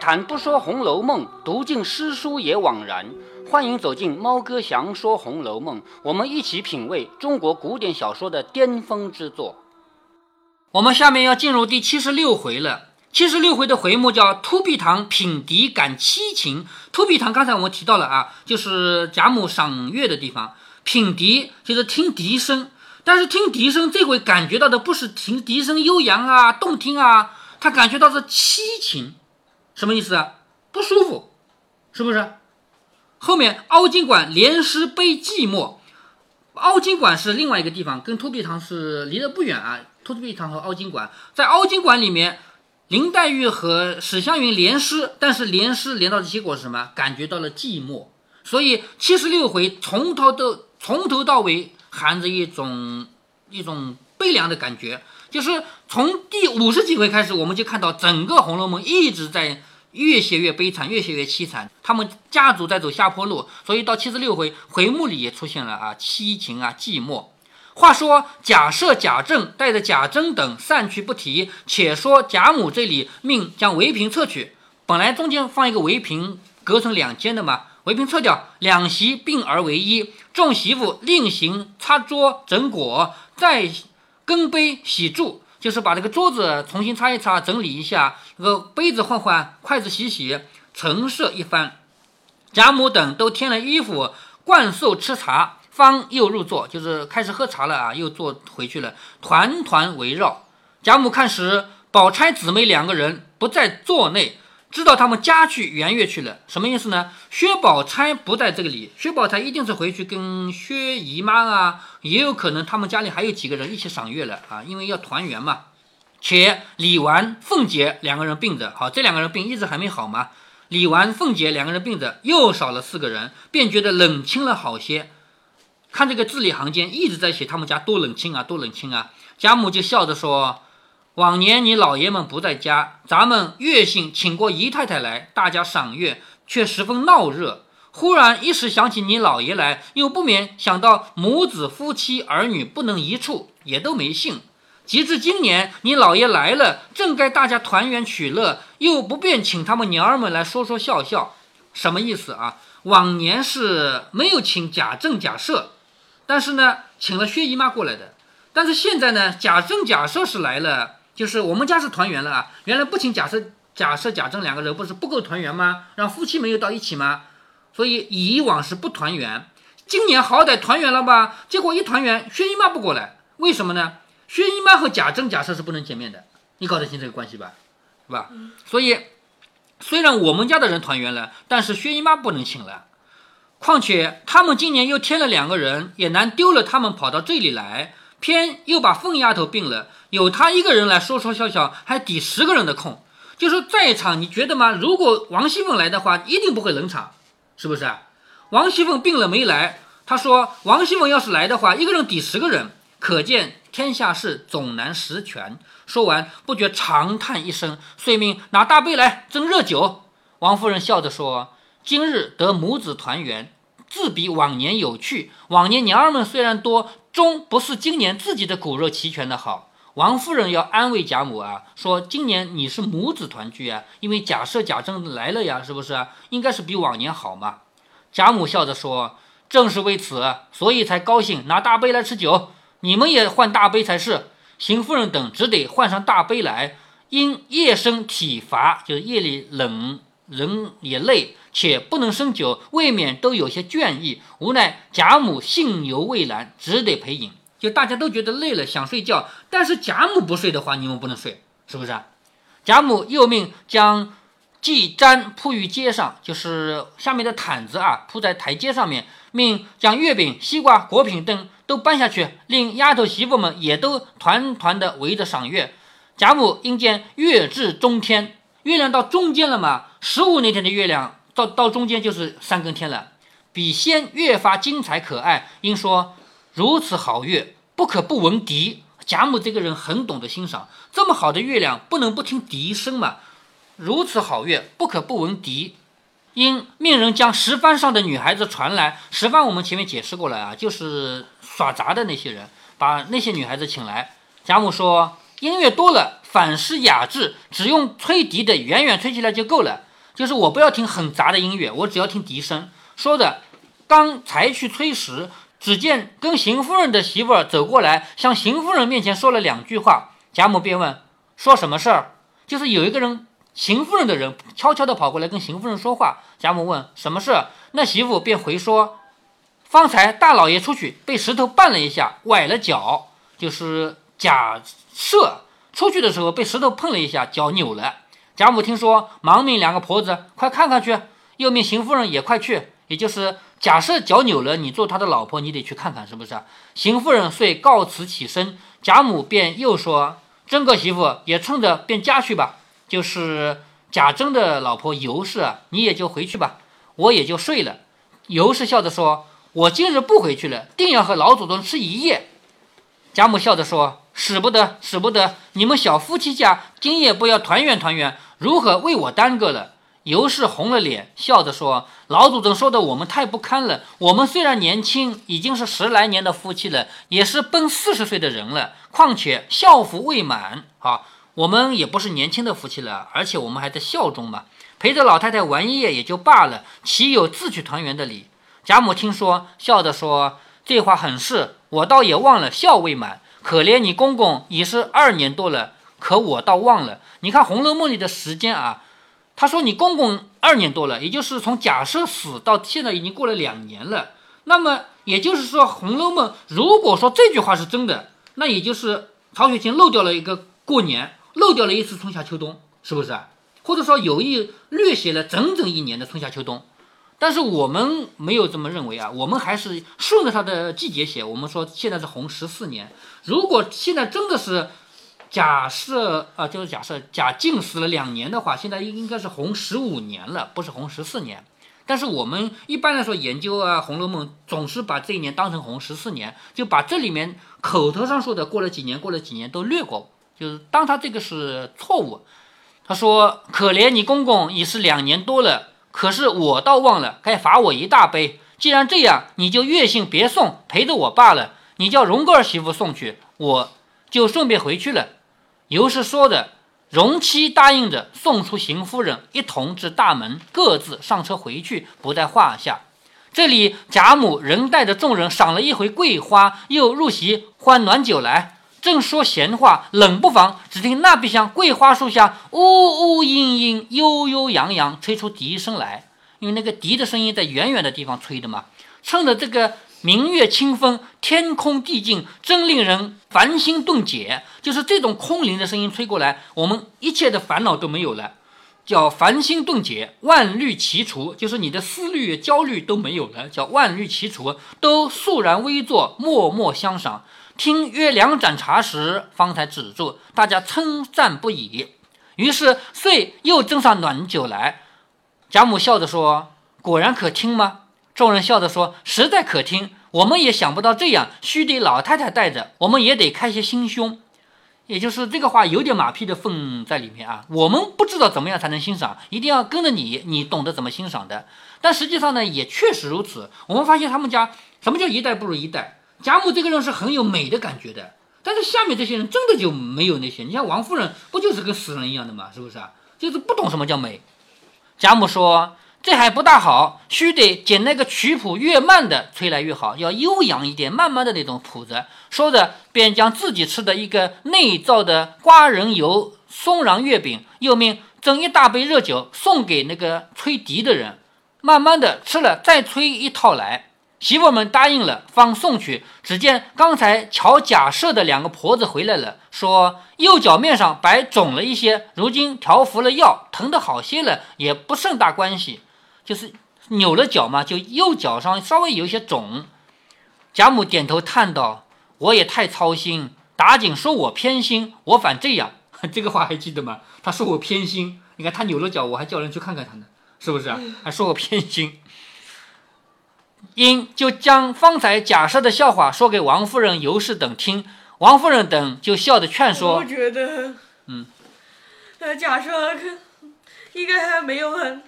谈不说《红楼梦》，读尽诗书也枉然。欢迎走进猫哥祥说《红楼梦》，我们一起品味中国古典小说的巅峰之作。我们下面要进入第七十六回了。七十六回的回目叫“突壁堂品笛感七情”。突壁堂刚才我们提到了啊，就是贾母赏月的地方。品笛就是听笛声，但是听笛声这回感觉到的不是听笛声悠扬啊、动听啊，他感觉到是凄情，什么意思啊？不舒服，是不是？后面凹晶馆连诗悲寂寞，凹晶馆是另外一个地方，跟突壁堂是离得不远啊。突壁堂和凹晶馆在凹晶馆里面，林黛玉和史湘云连诗，但是连诗连到的结果是什么？感觉到了寂寞，所以七十六回从头到。从头到尾含着一种一种悲凉的感觉，就是从第五十几回开始，我们就看到整个《红楼梦》一直在越写越悲惨，越写越凄惨。他们家族在走下坡路，所以到七十六回回目里也出现了啊凄情啊寂寞。话说贾赦、贾政带着贾珍等散去不提，且说贾母这里命将围屏撤去，本来中间放一个围屏，隔成两间的嘛。围屏撤掉，两席并而为一。众媳妇另行擦桌整果，再更杯洗箸，就是把这个桌子重新擦一擦，整理一下，那个杯子换换，筷子洗洗，陈设一番。贾母等都添了衣服，灌寿吃茶，方又入座，就是开始喝茶了啊，又坐回去了，团团围绕。贾母看时，宝钗姊妹两个人不在座内。知道他们家去圆月去了，什么意思呢？薛宝钗不在这个里，薛宝钗一定是回去跟薛姨妈啊，也有可能他们家里还有几个人一起赏月了啊，因为要团圆嘛。且李纨、凤姐两个人病着，好，这两个人病一直还没好嘛。李纨、凤姐两个人病着，又少了四个人，便觉得冷清了好些。看这个字里行间一直在写他们家多冷清啊，多冷清啊。贾母就笑着说。往年你老爷们不在家，咱们月幸请过姨太太来，大家赏月，却十分闹热。忽然一时想起你老爷来，又不免想到母子夫妻儿女不能一处，也都没兴。及至今年你老爷来了，正该大家团圆取乐，又不便请他们娘儿们来说说笑笑，什么意思啊？往年是没有请贾政、贾赦，但是呢，请了薛姨妈过来的。但是现在呢，贾政、贾赦是来了。就是我们家是团圆了啊！原来不请假设假设、贾政两个人，不是不够团圆吗？让夫妻没有到一起吗？所以以往是不团圆，今年好歹团圆了吧？结果一团圆，薛姨妈不过来，为什么呢？薛姨妈和贾政、假设是不能见面的，你搞得清这个关系吧？是吧？所以虽然我们家的人团圆了，但是薛姨妈不能请了。况且他们今年又添了两个人，也难丢了他们跑到这里来。偏又把凤丫头病了，有他一个人来说说笑笑，还抵十个人的空。就是在场，你觉得吗？如果王熙凤来的话，一定不会冷场，是不是？王熙凤病了没来，他说王熙凤要是来的话，一个人抵十个人，可见天下事总难十全。说完，不觉长叹一声，遂命拿大杯来斟热酒。王夫人笑着说：“今日得母子团圆，自比往年有趣。往年娘儿们虽然多。”终不是今年自己的骨肉齐全的好。王夫人要安慰贾母啊，说今年你是母子团聚啊，因为贾赦、贾政来了呀，是不是？应该是比往年好嘛。贾母笑着说：“正是为此，所以才高兴，拿大杯来吃酒。你们也换大杯才是。”邢夫人等只得换上大杯来。因夜深体乏，就是夜里冷，人也累，且不能生酒，未免都有些倦意。无奈贾母性犹未然，只得陪饮。就大家都觉得累了，想睡觉，但是贾母不睡的话，你们不能睡，是不是？贾母又命将祭毡铺于街上，就是下面的毯子啊，铺在台阶上面。命将月饼、西瓜、果品等都搬下去，令丫头媳妇们也都团团的围着赏月。贾母因见月至中天，月亮到中间了嘛，十五那天的月亮。到到中间就是三更天了，比先越发精彩可爱。因说如此好月，不可不闻笛。贾母这个人很懂得欣赏，这么好的月亮，不能不听笛声嘛。如此好月，不可不闻笛。因命人将石帆上的女孩子传来。石帆我们前面解释过了啊，就是耍杂的那些人，把那些女孩子请来。贾母说音乐多了，反诗雅致，只用吹笛的远远吹起来就够了。就是我不要听很杂的音乐，我只要听笛声。说的刚才去吹时，只见跟邢夫人的媳妇儿走过来，向邢夫人面前说了两句话。贾母便问：“说什么事儿？”就是有一个人，邢夫人的人悄悄地跑过来跟邢夫人说话。贾母问：“什么事？”那媳妇便回说：“方才大老爷出去，被石头绊了一下，崴了脚。就是贾赦出去的时候被石头碰了一下，脚扭了。”贾母听说，忙命两个婆子快看看去，又命邢夫人也快去。也就是假设脚扭了，你做他的老婆，你得去看看，是不是？邢夫人遂告辞起身，贾母便又说：“真个媳妇也趁着便家去吧。”就是贾珍的老婆尤氏，你也就回去吧，我也就睡了。尤氏笑着说：“我今日不回去了，定要和老祖宗吃一夜。”贾母笑着说：“使不得，使不得！你们小夫妻家今夜不要团圆团圆。”如何为我耽搁了？尤氏红了脸，笑着说：“老祖宗说的我们太不堪了。我们虽然年轻，已经是十来年的夫妻了，也是奔四十岁的人了。况且孝服未满，啊，我们也不是年轻的夫妻了，而且我们还在孝中嘛。陪着老太太玩一夜也就罢了，岂有自取团圆的理？”贾母听说，笑着说：“这话很是，我倒也忘了孝未满。可怜你公公已是二年多了。”可我倒忘了，你看《红楼梦》里的时间啊，他说你公公二年多了，也就是从假设死到现在已经过了两年了。那么也就是说，《红楼梦》如果说这句话是真的，那也就是曹雪芹漏掉了一个过年，漏掉了一次春夏秋冬，是不是啊？或者说有意略写了整整一年的春夏秋冬。但是我们没有这么认为啊，我们还是顺着它的季节写。我们说现在是红十四年，如果现在真的是。假设啊，就是假设贾静死了两年的话，现在应应该是红十五年了，不是红十四年。但是我们一般来说研究啊《红楼梦》，总是把这一年当成红十四年，就把这里面口头上说的过了几年，过了几年都略过，就是当他这个是错误。他说：“可怜你公公已是两年多了，可是我倒忘了，该罚我一大杯。既然这样，你就月信别送，陪着我罢了。你叫荣哥儿媳妇送去，我就顺便回去了。”尤氏说的，荣妻答应着送出邢夫人，一同至大门，各自上车回去，不在话下。这里贾母仍带着众人赏了一回桂花，又入席换暖酒来，正说闲话，冷不防只听那壁厢桂花树下呜呜嘤嘤、悠悠扬扬吹出笛声来，因为那个笛的声音在远远的地方吹的嘛，趁着这个。明月清风，天空地静，真令人烦心顿解。就是这种空灵的声音吹过来，我们一切的烦恼都没有了，叫烦心顿解，万虑齐除。就是你的思虑、焦虑都没有了，叫万虑齐除，都肃然微坐，默默相赏。听约两盏茶时，方才止住，大家称赞不已。于是遂又斟上暖酒来。贾母笑着说：“果然可听吗？”众人笑着说：“实在可听，我们也想不到这样，须得老太太带着，我们也得开些心胸。也就是这个话有点马屁的份在里面啊。我们不知道怎么样才能欣赏，一定要跟着你，你懂得怎么欣赏的。但实际上呢，也确实如此。我们发现他们家什么叫一代不如一代？贾母这个人是很有美的感觉的，但是下面这些人真的就没有那些。你像王夫人，不就是跟死人一样的吗？是不是啊？就是不懂什么叫美。贾母说。”这还不大好，须得捡那个曲谱越慢的吹来越好，要悠扬一点，慢慢的那种谱子。说着，便将自己吃的一个内造的瓜仁油松瓤月饼，又命斟一大杯热酒送给那个吹笛的人，慢慢的吃了，再吹一套来。媳妇们答应了，方送去。只见刚才瞧假设的两个婆子回来了，说右脚面上白肿了一些，如今调服了药，疼得好些了，也不甚大关系。就是扭了脚嘛，就右脚上稍微有一些肿。贾母点头叹道：“我也太操心，打紧说我偏心，我反这样。这个话还记得吗？他说我偏心，你看他扭了脚，我还叫人去看看他呢，是不是啊？还说我偏心。因就将方才假设的笑话说给王夫人、尤氏等听，王夫人等就笑着劝说。我觉得，嗯，呃，假设应该还没有很。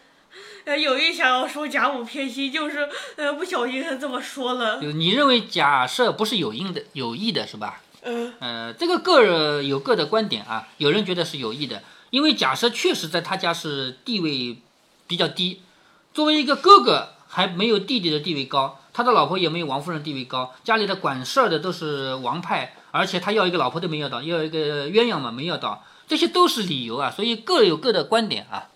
呃，有意想要说贾母偏心，就是呃不小心这么说了。你认为假设不是有意的，有意的是吧？嗯呃，这个个人有各的观点啊，有人觉得是有意的，因为假设确实在他家是地位比较低，作为一个哥哥还没有弟弟的地位高，他的老婆也没有王夫人地位高，家里的管事儿的都是王派，而且他要一个老婆都没要到，要一个鸳鸯嘛没要到，这些都是理由啊，所以各有各的观点啊。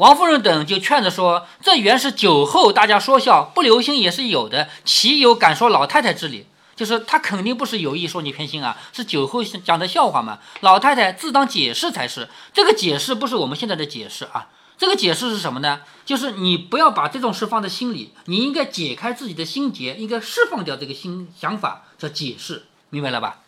王夫人等就劝着说：“这原是酒后大家说笑，不留心也是有的，岂有敢说老太太之理？”就是他肯定不是有意说你偏心啊，是酒后讲的笑话嘛。老太太自当解释才是，这个解释不是我们现在的解释啊。这个解释是什么呢？就是你不要把这种事放在心里，你应该解开自己的心结，应该释放掉这个心想法，叫解释，明白了吧？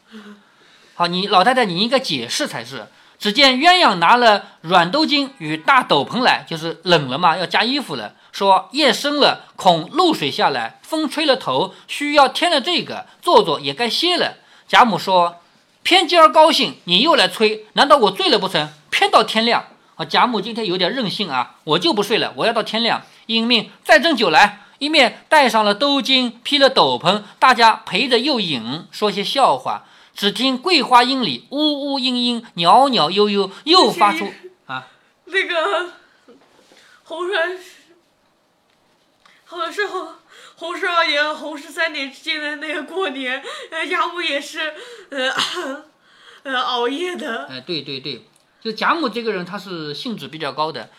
好，你老太太你应该解释才是。只见鸳鸯拿了软兜巾与大斗篷来，就是冷了嘛，要加衣服了。说夜深了，恐露水下来，风吹了头，需要添了这个，坐坐也该歇了。贾母说：“偏今儿高兴，你又来催，难道我醉了不成？偏到天亮。”啊，贾母今天有点任性啊，我就不睡了，我要到天亮。应命再斟酒来，一面带上了兜巾，披了斗篷，大家陪着又饮，说些笑话。只听桂花阴里呜呜嘤嘤，袅袅悠悠，又发出啊，那个红山，好像是红红十二爷、红十三年之间的那个过年，呃，贾母也是，呃，呃，熬夜的。哎，对对对，就贾母这个人，他是兴致比较高的。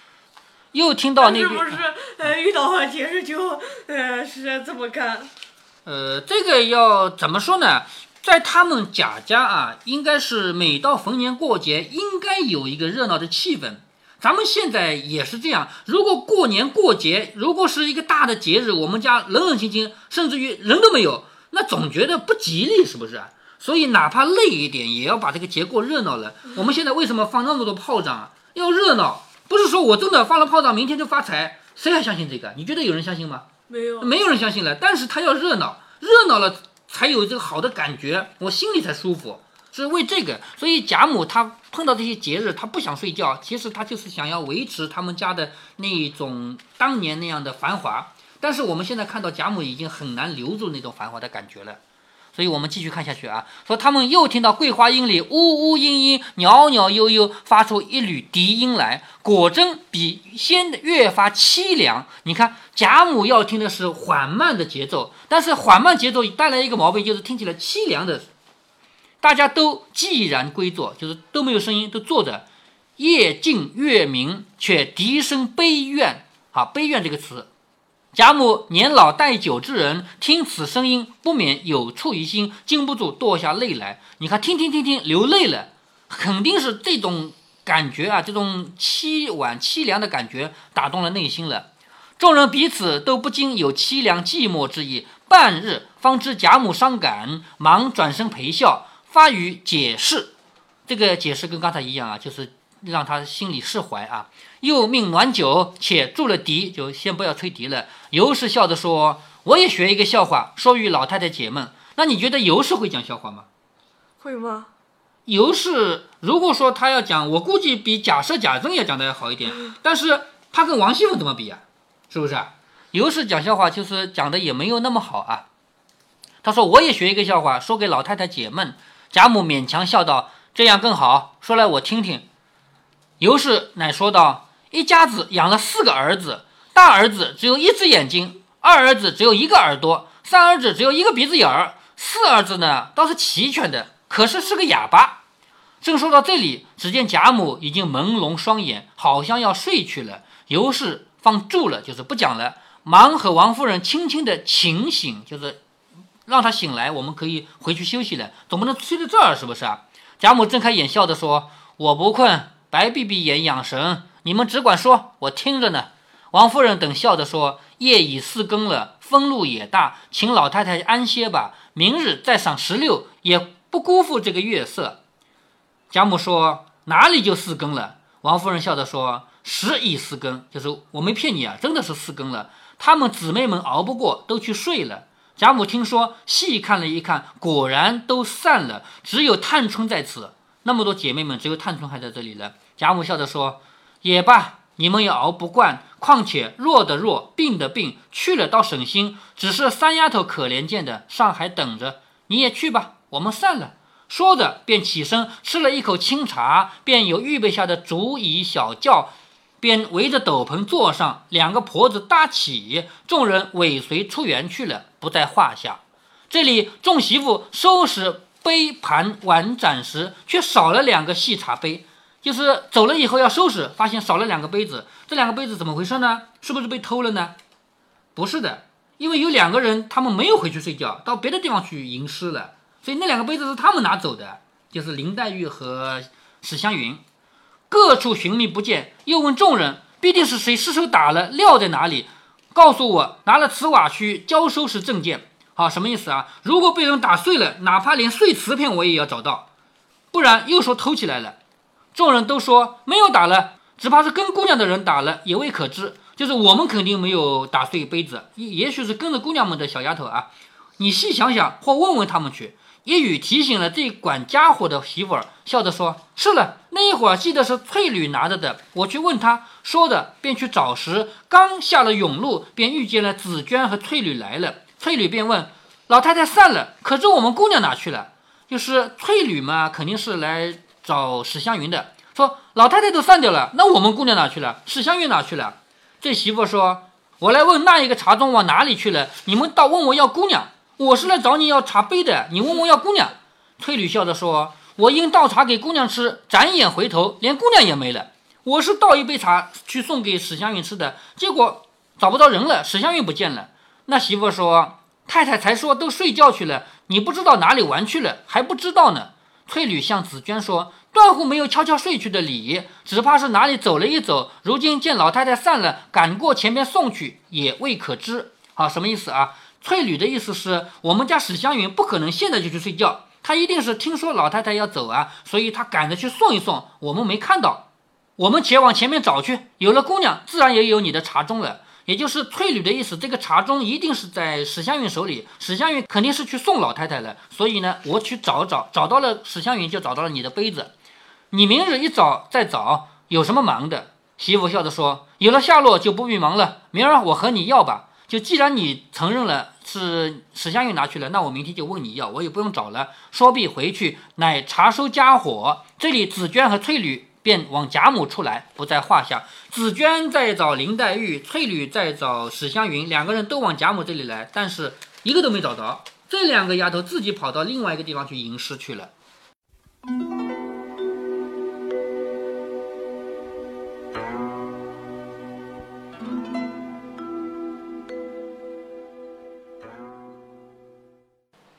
又听到那个，是不是？呃，遇到好节日就，呃，是这么干。呃，这个要怎么说呢？在他们贾家啊，应该是每到逢年过节，应该有一个热闹的气氛。咱们现在也是这样。如果过年过节，如果是一个大的节日，我们家冷冷清清，甚至于人都没有，那总觉得不吉利，是不是？所以哪怕累一点，也要把这个节过热闹了。我们现在为什么放那么多炮仗啊？要热闹，不是说我真的放了炮仗，明天就发财，谁还相信这个？你觉得有人相信吗？没有，没有人相信了。但是他要热闹，热闹了。才有这个好的感觉，我心里才舒服，是为这个。所以贾母她碰到这些节日，她不想睡觉，其实她就是想要维持他们家的那种当年那样的繁华。但是我们现在看到贾母已经很难留住那种繁华的感觉了。所以我们继续看下去啊，说他们又听到桂花阴里呜呜嘤嘤、袅袅悠悠，发出一缕笛音来，果真比先越发凄凉。你看贾母要听的是缓慢的节奏。但是缓慢节奏带来一个毛病，就是听起来凄凉的。大家都寂然归坐，就是都没有声音，都坐着。夜静月明，却笛声悲怨。好，悲怨这个词，贾母年老带酒之人，听此声音不免有触于心，禁不住堕下泪来。你看，听听听听，流泪了，肯定是这种感觉啊，这种凄婉凄凉的感觉打动了内心了。众人彼此都不禁有凄凉寂寞之意。半日方知贾母伤感，忙转身陪笑，发语解释。这个解释跟刚才一样啊，就是让他心里释怀啊。又命暖酒，且筑了敌，就先不要吹笛了。尤氏笑着说：“我也学一个笑话，说与老太太解闷。”那你觉得尤氏会讲笑话吗？会吗？尤氏如果说他要讲，我估计比假设、贾政要讲的要好一点。但是他跟王熙凤怎么比啊？是不是？尤氏讲笑话，就是讲的也没有那么好啊。他说：“我也学一个笑话，说给老太太解闷。”贾母勉强笑道：“这样更好，说来我听听。”尤氏乃说道：“一家子养了四个儿子，大儿子只有一只眼睛，二儿子只有一个耳朵，三儿子只有一个鼻子眼儿，四儿子呢倒是齐全的，可是是个哑巴。”正说到这里，只见贾母已经朦胧双眼，好像要睡去了。尤氏放住了，就是不讲了。忙和王夫人轻轻的请醒，就是让他醒来，我们可以回去休息了，总不能睡在这儿，是不是啊？贾母睁开眼笑着说：“我不困，白闭闭眼养神，你们只管说，我听着呢。”王夫人等笑着说：“夜已四更了，风露也大，请老太太安歇吧，明日再赏石榴，也不辜负这个月色。”贾母说：“哪里就四更了？”王夫人笑着说：“十已四更，就是我没骗你啊，真的是四更了。”她们姊妹们熬不过，都去睡了。贾母听说，细看了一看，果然都散了，只有探春在此。那么多姐妹们，只有探春还在这里了。贾母笑着说：“也罢，你们也熬不惯。况且弱的弱，病的病，去了倒省心。只是三丫头可怜见的，上海等着。你也去吧，我们散了。”说着便起身吃了一口清茶，便有预备下的竹椅小轿，便围着斗篷坐上，两个婆子搭起，众人尾随出园去了，不在话下。这里众媳妇收拾杯盘碗盏时，却少了两个细茶杯。就是走了以后要收拾，发现少了两个杯子。这两个杯子怎么回事呢？是不是被偷了呢？不是的，因为有两个人他们没有回去睡觉，到别的地方去吟诗了，所以那两个杯子是他们拿走的，就是林黛玉和史湘云。各处寻觅不见，又问众人，必定是谁失手打了，料在哪里？告诉我，拿了瓷瓦去交收拾证件。好，什么意思啊？如果被人打碎了，哪怕连碎瓷片我也要找到，不然又说偷起来了。众人都说没有打了，只怕是跟姑娘的人打了，也未可知。就是我们肯定没有打碎杯子，也也许是跟着姑娘们的小丫头啊。你细想想，或问问他们去。一语提醒了这管家伙的媳妇儿，笑着说：“是了，那一会儿记得是翠缕拿着的，我去问她。”说着便去找时，刚下了甬路，便遇见了紫娟和翠缕来了。翠缕便问：“老太太散了，可是我们姑娘哪去了？”就是翠缕嘛，肯定是来。找史湘云的说：“老太太都散掉了，那我们姑娘哪去了？史湘云哪去了？”这媳妇说：“我来问那一个茶庄往哪里去了？你们倒问我要姑娘，我是来找你要茶杯的。你问我要姑娘。”翠缕笑着说：“我因倒茶给姑娘吃，转眼回头连姑娘也没了。我是倒一杯茶去送给史湘云吃的，结果找不到人了，史湘云不见了。”那媳妇说：“太太才说都睡觉去了，你不知道哪里玩去了，还不知道呢。”翠缕向紫娟说：“断乎没有悄悄睡去的理，只怕是哪里走了一走。如今见老太太散了，赶过前边送去，也未可知。好，什么意思啊？翠缕的意思是我们家史湘云不可能现在就去睡觉，她一定是听说老太太要走啊，所以她赶着去送一送。我们没看到，我们且往前面找去。有了姑娘，自然也有你的茶盅了。”也就是翠缕的意思，这个茶盅一定是在史湘云手里，史湘云肯定是去送老太太了，所以呢，我去找找，找到了史湘云，就找到了你的杯子。你明日一早再找，有什么忙的？媳妇笑着说：“有了下落就不必忙了，明儿我和你要吧。就既然你承认了是史湘云拿去了，那我明天就问你要，我也不用找了。说毕回去，乃查收家伙。这里紫娟和翠缕。”便往贾母处来，不在话下。紫娟在找林黛玉，翠缕在找史湘云，两个人都往贾母这里来，但是一个都没找着。这两个丫头自己跑到另外一个地方去吟诗去了。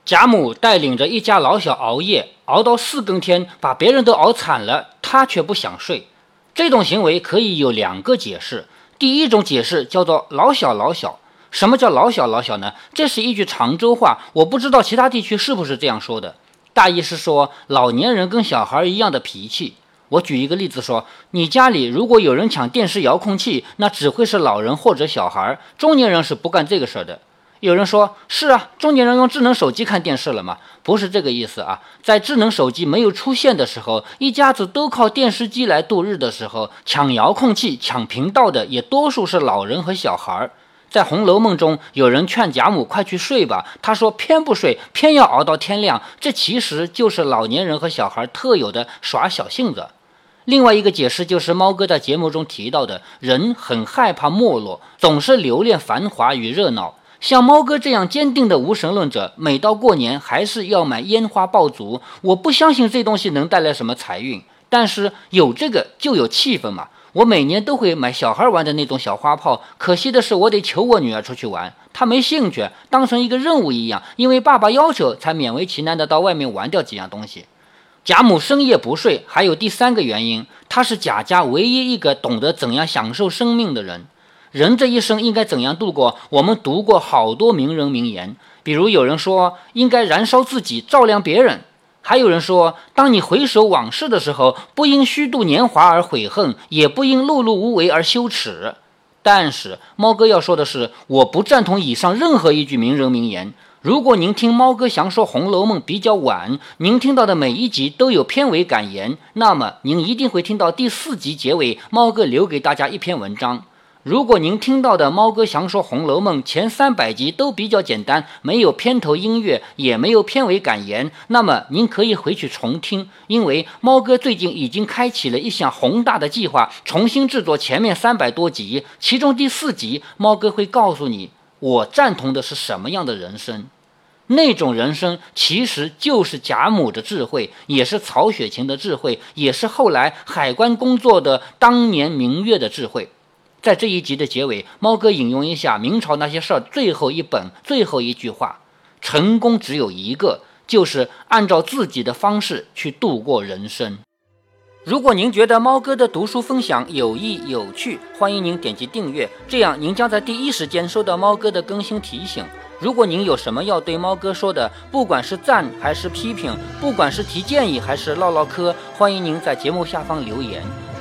贾母带领着一家老小熬夜，熬到四更天，把别人都熬惨了。他却不想睡，这种行为可以有两个解释。第一种解释叫做“老小老小”。什么叫“老小老小”呢？这是一句常州话，我不知道其他地区是不是这样说的。大意是说老年人跟小孩一样的脾气。我举一个例子说，你家里如果有人抢电视遥控器，那只会是老人或者小孩，中年人是不干这个事儿的。有人说：“是啊，中年人用智能手机看电视了吗？”不是这个意思啊。在智能手机没有出现的时候，一家子都靠电视机来度日的时候，抢遥控器、抢频道的也多数是老人和小孩儿。在《红楼梦》中，有人劝贾母快去睡吧，他说偏不睡，偏要熬到天亮。这其实就是老年人和小孩特有的耍小性子。另外一个解释就是猫哥在节目中提到的，人很害怕没落，总是留恋繁华与热闹。像猫哥这样坚定的无神论者，每到过年还是要买烟花爆竹。我不相信这东西能带来什么财运，但是有这个就有气氛嘛。我每年都会买小孩玩的那种小花炮，可惜的是我得求我女儿出去玩，她没兴趣，当成一个任务一样，因为爸爸要求才勉为其难的到外面玩掉几样东西。贾母深夜不睡，还有第三个原因，她是贾家唯一一个懂得怎样享受生命的人。人这一生应该怎样度过？我们读过好多名人名言，比如有人说应该燃烧自己，照亮别人；还有人说，当你回首往事的时候，不因虚度年华而悔恨，也不因碌碌无为而羞耻。但是猫哥要说的是，我不赞同以上任何一句名人名言。如果您听猫哥详说《红楼梦》比较晚，您听到的每一集都有片尾感言，那么您一定会听到第四集结尾，猫哥留给大家一篇文章。如果您听到的猫哥详说《红楼梦》前三百集都比较简单，没有片头音乐，也没有片尾感言，那么您可以回去重听，因为猫哥最近已经开启了一项宏大的计划，重新制作前面三百多集，其中第四集，猫哥会告诉你，我赞同的是什么样的人生。那种人生其实就是贾母的智慧，也是曹雪芹的智慧，也是后来海关工作的当年明月的智慧。在这一集的结尾，猫哥引用一下明朝那些事儿最后一本最后一句话：成功只有一个，就是按照自己的方式去度过人生。如果您觉得猫哥的读书分享有益有趣，欢迎您点击订阅，这样您将在第一时间收到猫哥的更新提醒。如果您有什么要对猫哥说的，不管是赞还是批评，不管是提建议还是唠唠嗑，欢迎您在节目下方留言。